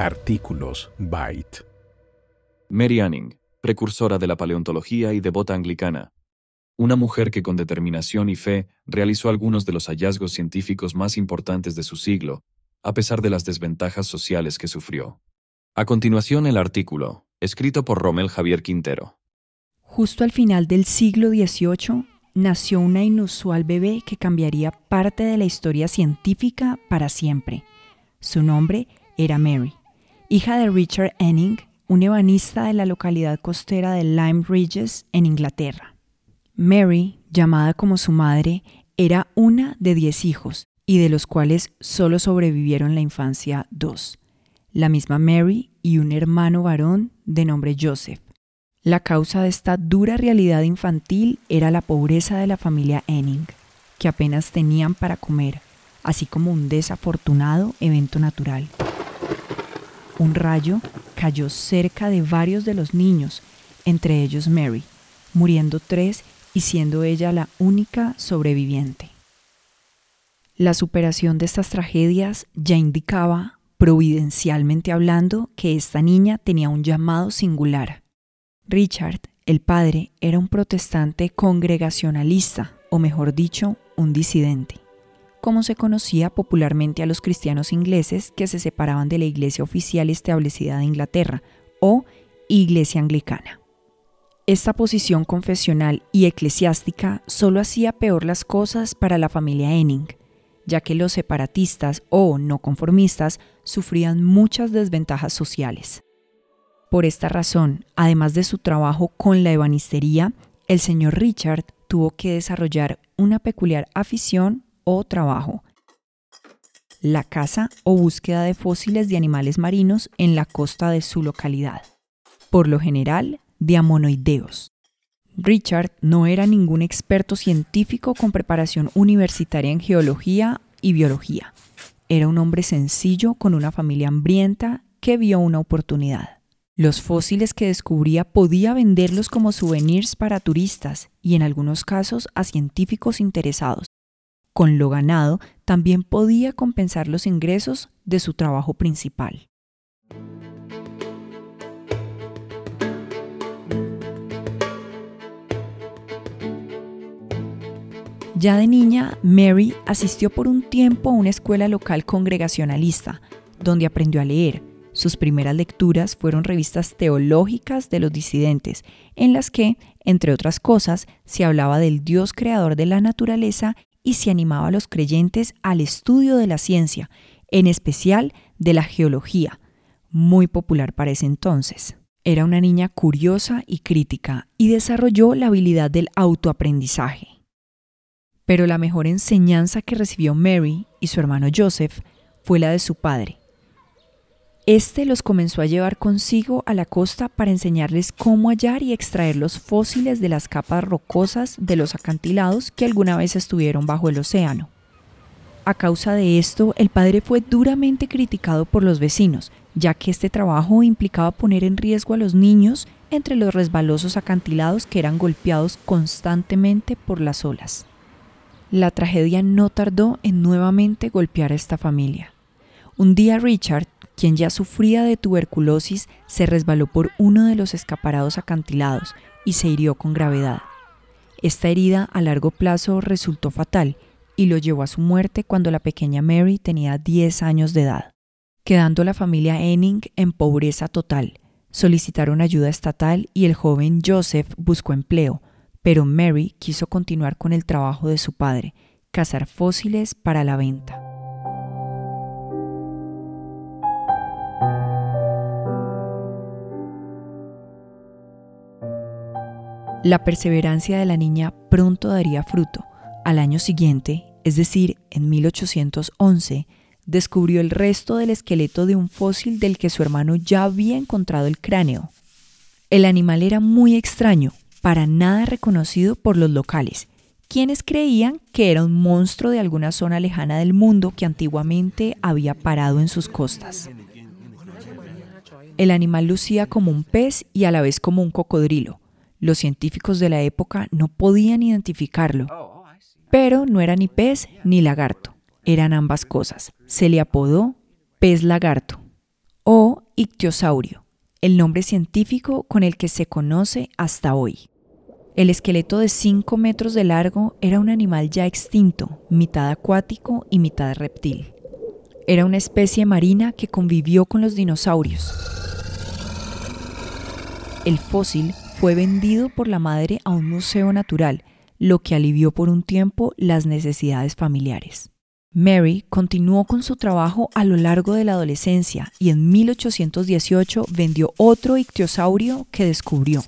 Artículos Byte. Mary Anning, precursora de la paleontología y devota anglicana. Una mujer que con determinación y fe realizó algunos de los hallazgos científicos más importantes de su siglo, a pesar de las desventajas sociales que sufrió. A continuación el artículo, escrito por Romel Javier Quintero. Justo al final del siglo XVIII nació una inusual bebé que cambiaría parte de la historia científica para siempre. Su nombre era Mary, hija de Richard Enning, un ebanista de la localidad costera de Lyme Regis, en Inglaterra. Mary, llamada como su madre, era una de diez hijos, y de los cuales solo sobrevivieron la infancia dos, la misma Mary y un hermano varón de nombre Joseph. La causa de esta dura realidad infantil era la pobreza de la familia Enning, que apenas tenían para comer, así como un desafortunado evento natural. Un rayo cayó cerca de varios de los niños, entre ellos Mary, muriendo tres y siendo ella la única sobreviviente. La superación de estas tragedias ya indicaba, providencialmente hablando, que esta niña tenía un llamado singular Richard, el padre, era un protestante congregacionalista, o mejor dicho, un disidente, como se conocía popularmente a los cristianos ingleses que se separaban de la iglesia oficial establecida de Inglaterra, o iglesia anglicana. Esta posición confesional y eclesiástica solo hacía peor las cosas para la familia Enning, ya que los separatistas o no conformistas sufrían muchas desventajas sociales. Por esta razón, además de su trabajo con la ebanistería, el señor Richard tuvo que desarrollar una peculiar afición o trabajo, la caza o búsqueda de fósiles de animales marinos en la costa de su localidad, por lo general de amonoideos. Richard no era ningún experto científico con preparación universitaria en geología y biología. Era un hombre sencillo con una familia hambrienta que vio una oportunidad. Los fósiles que descubría podía venderlos como souvenirs para turistas y en algunos casos a científicos interesados. Con lo ganado también podía compensar los ingresos de su trabajo principal. Ya de niña, Mary asistió por un tiempo a una escuela local congregacionalista, donde aprendió a leer, sus primeras lecturas fueron revistas teológicas de los disidentes, en las que, entre otras cosas, se hablaba del Dios creador de la naturaleza y se animaba a los creyentes al estudio de la ciencia, en especial de la geología, muy popular para ese entonces. Era una niña curiosa y crítica y desarrolló la habilidad del autoaprendizaje. Pero la mejor enseñanza que recibió Mary y su hermano Joseph fue la de su padre, este los comenzó a llevar consigo a la costa para enseñarles cómo hallar y extraer los fósiles de las capas rocosas de los acantilados que alguna vez estuvieron bajo el océano. A causa de esto, el padre fue duramente criticado por los vecinos, ya que este trabajo implicaba poner en riesgo a los niños entre los resbalosos acantilados que eran golpeados constantemente por las olas. La tragedia no tardó en nuevamente golpear a esta familia. Un día Richard quien ya sufría de tuberculosis, se resbaló por uno de los escaparados acantilados y se hirió con gravedad. Esta herida a largo plazo resultó fatal y lo llevó a su muerte cuando la pequeña Mary tenía 10 años de edad, quedando la familia Enning en pobreza total. Solicitaron ayuda estatal y el joven Joseph buscó empleo, pero Mary quiso continuar con el trabajo de su padre, cazar fósiles para la venta. La perseverancia de la niña pronto daría fruto. Al año siguiente, es decir, en 1811, descubrió el resto del esqueleto de un fósil del que su hermano ya había encontrado el cráneo. El animal era muy extraño, para nada reconocido por los locales, quienes creían que era un monstruo de alguna zona lejana del mundo que antiguamente había parado en sus costas. El animal lucía como un pez y a la vez como un cocodrilo, los científicos de la época no podían identificarlo, pero no era ni pez ni lagarto, eran ambas cosas. Se le apodó pez lagarto. o ictiosaurio, el nombre científico con el que se conoce hasta hoy. El esqueleto de 5 metros de largo era un animal ya extinto, mitad acuático y mitad reptil. Era una especie marina que convivió con los dinosaurios. El fósil fue vendido por la madre a un museo natural, lo que alivió por un tiempo las necesidades familiares. Mary continuó con su trabajo a lo largo de la adolescencia y en 1818 vendió otro ictiosaurio que descubrió.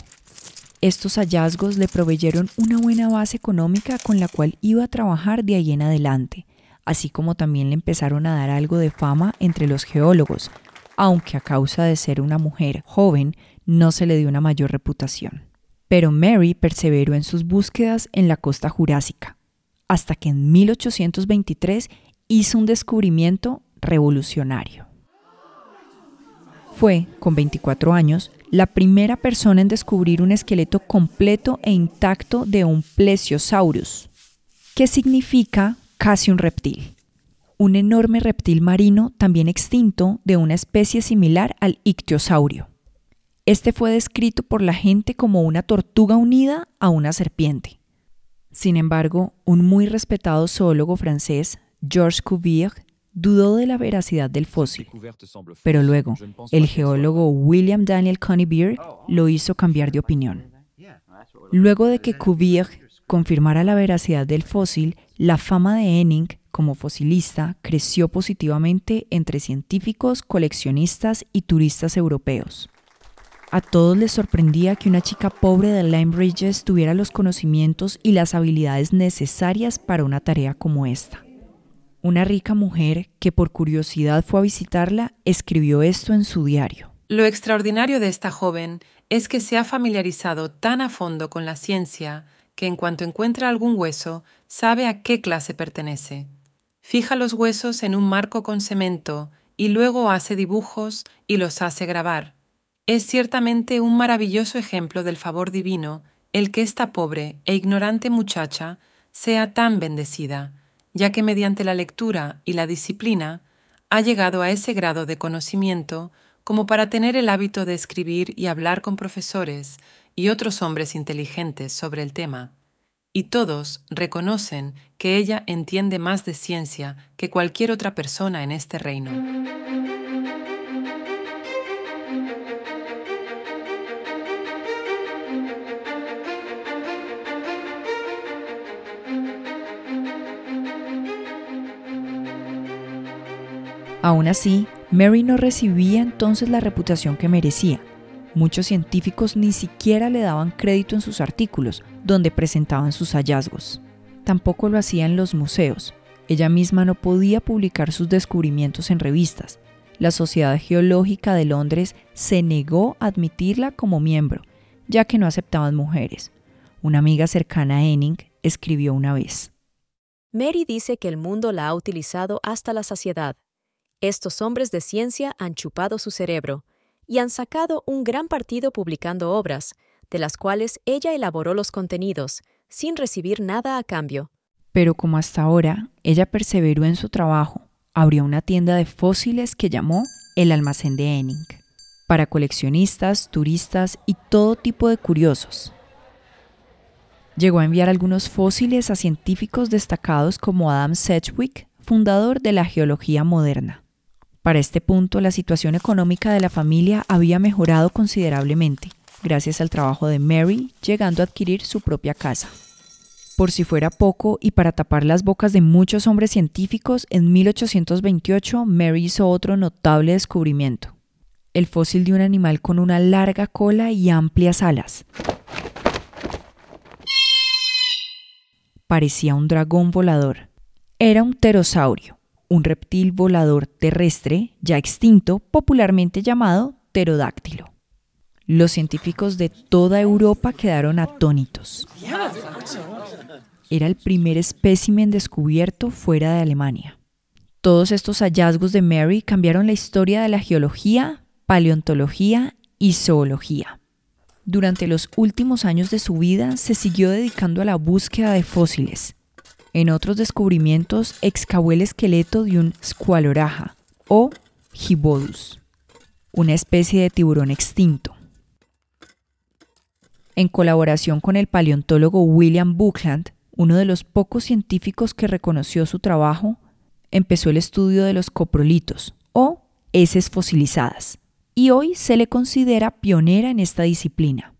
Estos hallazgos le proveyeron una buena base económica con la cual iba a trabajar de ahí en adelante, así como también le empezaron a dar algo de fama entre los geólogos, aunque a causa de ser una mujer joven no se le dio una mayor reputación. Pero Mary perseveró en sus búsquedas en la costa jurásica, hasta que en 1823 hizo un descubrimiento revolucionario. Fue, con 24 años, la primera persona en descubrir un esqueleto completo e intacto de un plesiosaurus, que significa casi un reptil, un enorme reptil marino también extinto de una especie similar al ictiosaurio. Este fue descrito por la gente como una tortuga unida a una serpiente. Sin embargo, un muy respetado zoólogo francés, Georges Cuvier, dudó de la veracidad del fósil, pero luego el geólogo William Daniel Conybeare lo hizo cambiar de opinión. Luego de que Cuvier confirmara la veracidad del fósil, la fama de Henning como fosilista creció positivamente entre científicos, coleccionistas y turistas europeos. A todos les sorprendía que una chica pobre de Lyme Bridges tuviera los conocimientos y las habilidades necesarias para una tarea como esta. Una rica mujer que por curiosidad fue a visitarla escribió esto en su diario. Lo extraordinario de esta joven es que se ha familiarizado tan a fondo con la ciencia que en cuanto encuentra algún hueso sabe a qué clase pertenece. Fija los huesos en un marco con cemento y luego hace dibujos y los hace grabar es ciertamente un maravilloso ejemplo del favor divino el que esta pobre e ignorante muchacha sea tan bendecida, ya que mediante la lectura y la disciplina ha llegado a ese grado de conocimiento como para tener el hábito de escribir y hablar con profesores y otros hombres inteligentes sobre el tema. Y todos reconocen que ella entiende más de ciencia que cualquier otra persona en este reino. Aún así, Mary no recibía entonces la reputación que merecía. Muchos científicos ni siquiera le daban crédito en sus artículos, donde presentaban sus hallazgos. Tampoco lo hacían los museos. Ella misma no podía publicar sus descubrimientos en revistas. La Sociedad Geológica de Londres se negó a admitirla como miembro, ya que no aceptaban mujeres. Una amiga cercana a Henning escribió una vez. Mary dice que el mundo la ha utilizado hasta la saciedad estos hombres de ciencia han chupado su cerebro y han sacado un gran partido publicando obras, de las cuales ella elaboró los contenidos, sin recibir nada a cambio. Pero como hasta ahora, ella perseveró en su trabajo, abrió una tienda de fósiles que llamó el almacén de Henning, para coleccionistas, turistas y todo tipo de curiosos. Llegó a enviar algunos fósiles a científicos destacados como Adam Sedgwick, fundador de la geología moderna. Para este punto, la situación económica de la familia había mejorado considerablemente, gracias al trabajo de Mary, llegando a adquirir su propia casa. Por si fuera poco, y para tapar las bocas de muchos hombres científicos, en 1828 Mary hizo otro notable descubrimiento, el fósil de un animal con una larga cola y amplias alas. Parecía un dragón volador. Era un pterosaurio, un reptil volador terrestre ya extinto, popularmente llamado pterodáctilo. Los científicos de toda Europa quedaron atónitos. Era el primer espécimen descubierto fuera de Alemania. Todos estos hallazgos de Mary cambiaron la historia de la geología, paleontología y zoología. Durante los últimos años de su vida se siguió dedicando a la búsqueda de fósiles, en otros descubrimientos excavó el esqueleto de un squaloraja o Gibodus, una especie de tiburón extinto. En colaboración con el paleontólogo William Buckland, uno de los pocos científicos que reconoció su trabajo, empezó el estudio de los coprolitos, o heces fosilizadas, y hoy se le considera pionera en esta disciplina.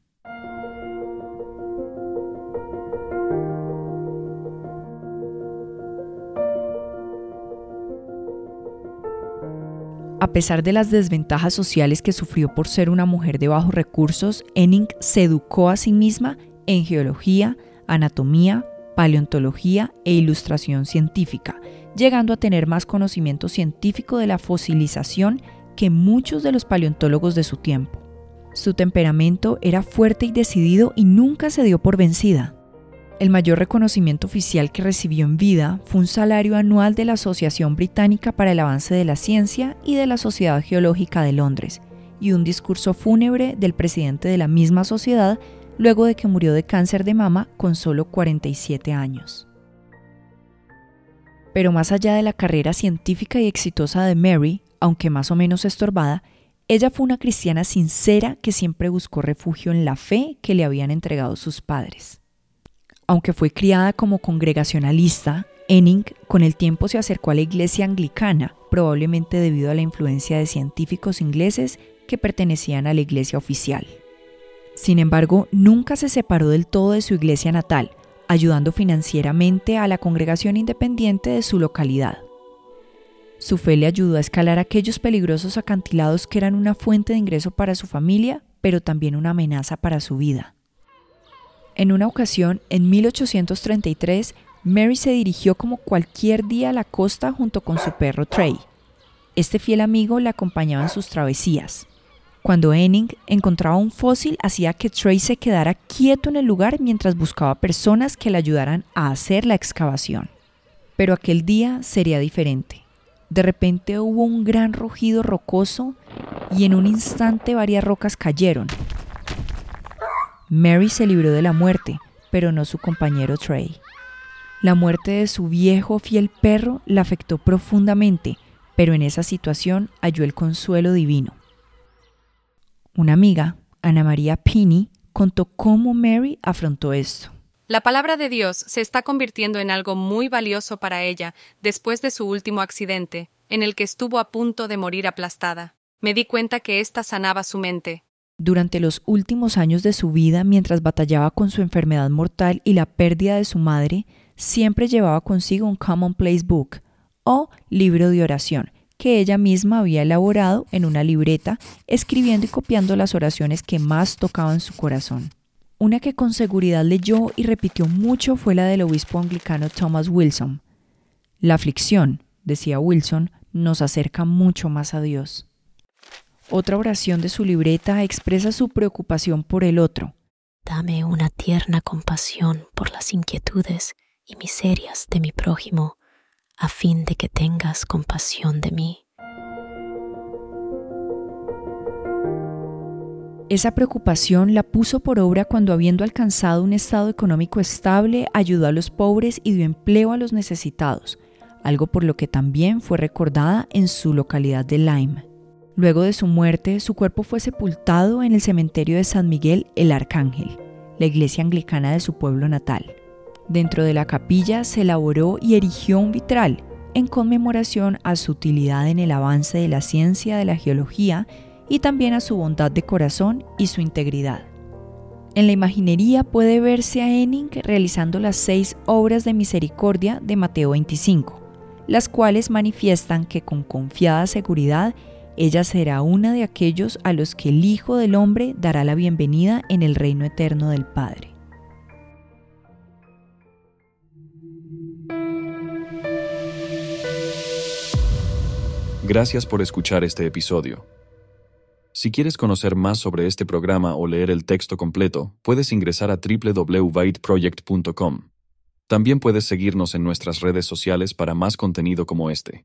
A pesar de las desventajas sociales que sufrió por ser una mujer de bajos recursos, Enning se educó a sí misma en geología, anatomía, paleontología e ilustración científica, llegando a tener más conocimiento científico de la fosilización que muchos de los paleontólogos de su tiempo. Su temperamento era fuerte y decidido y nunca se dio por vencida. El mayor reconocimiento oficial que recibió en vida fue un salario anual de la Asociación Británica para el Avance de la Ciencia y de la Sociedad Geológica de Londres, y un discurso fúnebre del presidente de la misma sociedad luego de que murió de cáncer de mama con solo 47 años. Pero más allá de la carrera científica y exitosa de Mary, aunque más o menos estorbada, ella fue una cristiana sincera que siempre buscó refugio en la fe que le habían entregado sus padres. Aunque fue criada como congregacionalista, Enning con el tiempo se acercó a la iglesia anglicana, probablemente debido a la influencia de científicos ingleses que pertenecían a la iglesia oficial. Sin embargo, nunca se separó del todo de su iglesia natal, ayudando financieramente a la congregación independiente de su localidad. Su fe le ayudó a escalar aquellos peligrosos acantilados que eran una fuente de ingreso para su familia, pero también una amenaza para su vida. En una ocasión, en 1833, Mary se dirigió como cualquier día a la costa junto con su perro Trey. Este fiel amigo la acompañaba en sus travesías. Cuando Enning encontraba un fósil, hacía que Trey se quedara quieto en el lugar mientras buscaba personas que le ayudaran a hacer la excavación. Pero aquel día sería diferente. De repente hubo un gran rugido rocoso y en un instante varias rocas cayeron, Mary se libró de la muerte, pero no su compañero Trey. La muerte de su viejo fiel perro la afectó profundamente, pero en esa situación halló el consuelo divino. Una amiga, Ana María Pini, contó cómo Mary afrontó esto. La palabra de Dios se está convirtiendo en algo muy valioso para ella después de su último accidente, en el que estuvo a punto de morir aplastada. Me di cuenta que ésta sanaba su mente, durante los últimos años de su vida, mientras batallaba con su enfermedad mortal y la pérdida de su madre, siempre llevaba consigo un Commonplace Book o libro de oración que ella misma había elaborado en una libreta, escribiendo y copiando las oraciones que más tocaban su corazón. Una que con seguridad leyó y repitió mucho fue la del obispo anglicano Thomas Wilson. La aflicción, decía Wilson, nos acerca mucho más a Dios. Otra oración de su libreta expresa su preocupación por el otro. Dame una tierna compasión por las inquietudes y miserias de mi prójimo, a fin de que tengas compasión de mí. Esa preocupación la puso por obra cuando habiendo alcanzado un estado económico estable, ayudó a los pobres y dio empleo a los necesitados, algo por lo que también fue recordada en su localidad de Lyme. Luego de su muerte, su cuerpo fue sepultado en el cementerio de San Miguel el Arcángel, la iglesia anglicana de su pueblo natal. Dentro de la capilla se elaboró y erigió un vitral en conmemoración a su utilidad en el avance de la ciencia de la geología y también a su bondad de corazón y su integridad. En la imaginería puede verse a Enning realizando las seis obras de misericordia de Mateo 25, las cuales manifiestan que con confiada seguridad ella será una de aquellos a los que el Hijo del Hombre dará la bienvenida en el reino eterno del Padre. Gracias por escuchar este episodio. Si quieres conocer más sobre este programa o leer el texto completo, puedes ingresar a www.byteproject.com. También puedes seguirnos en nuestras redes sociales para más contenido como este.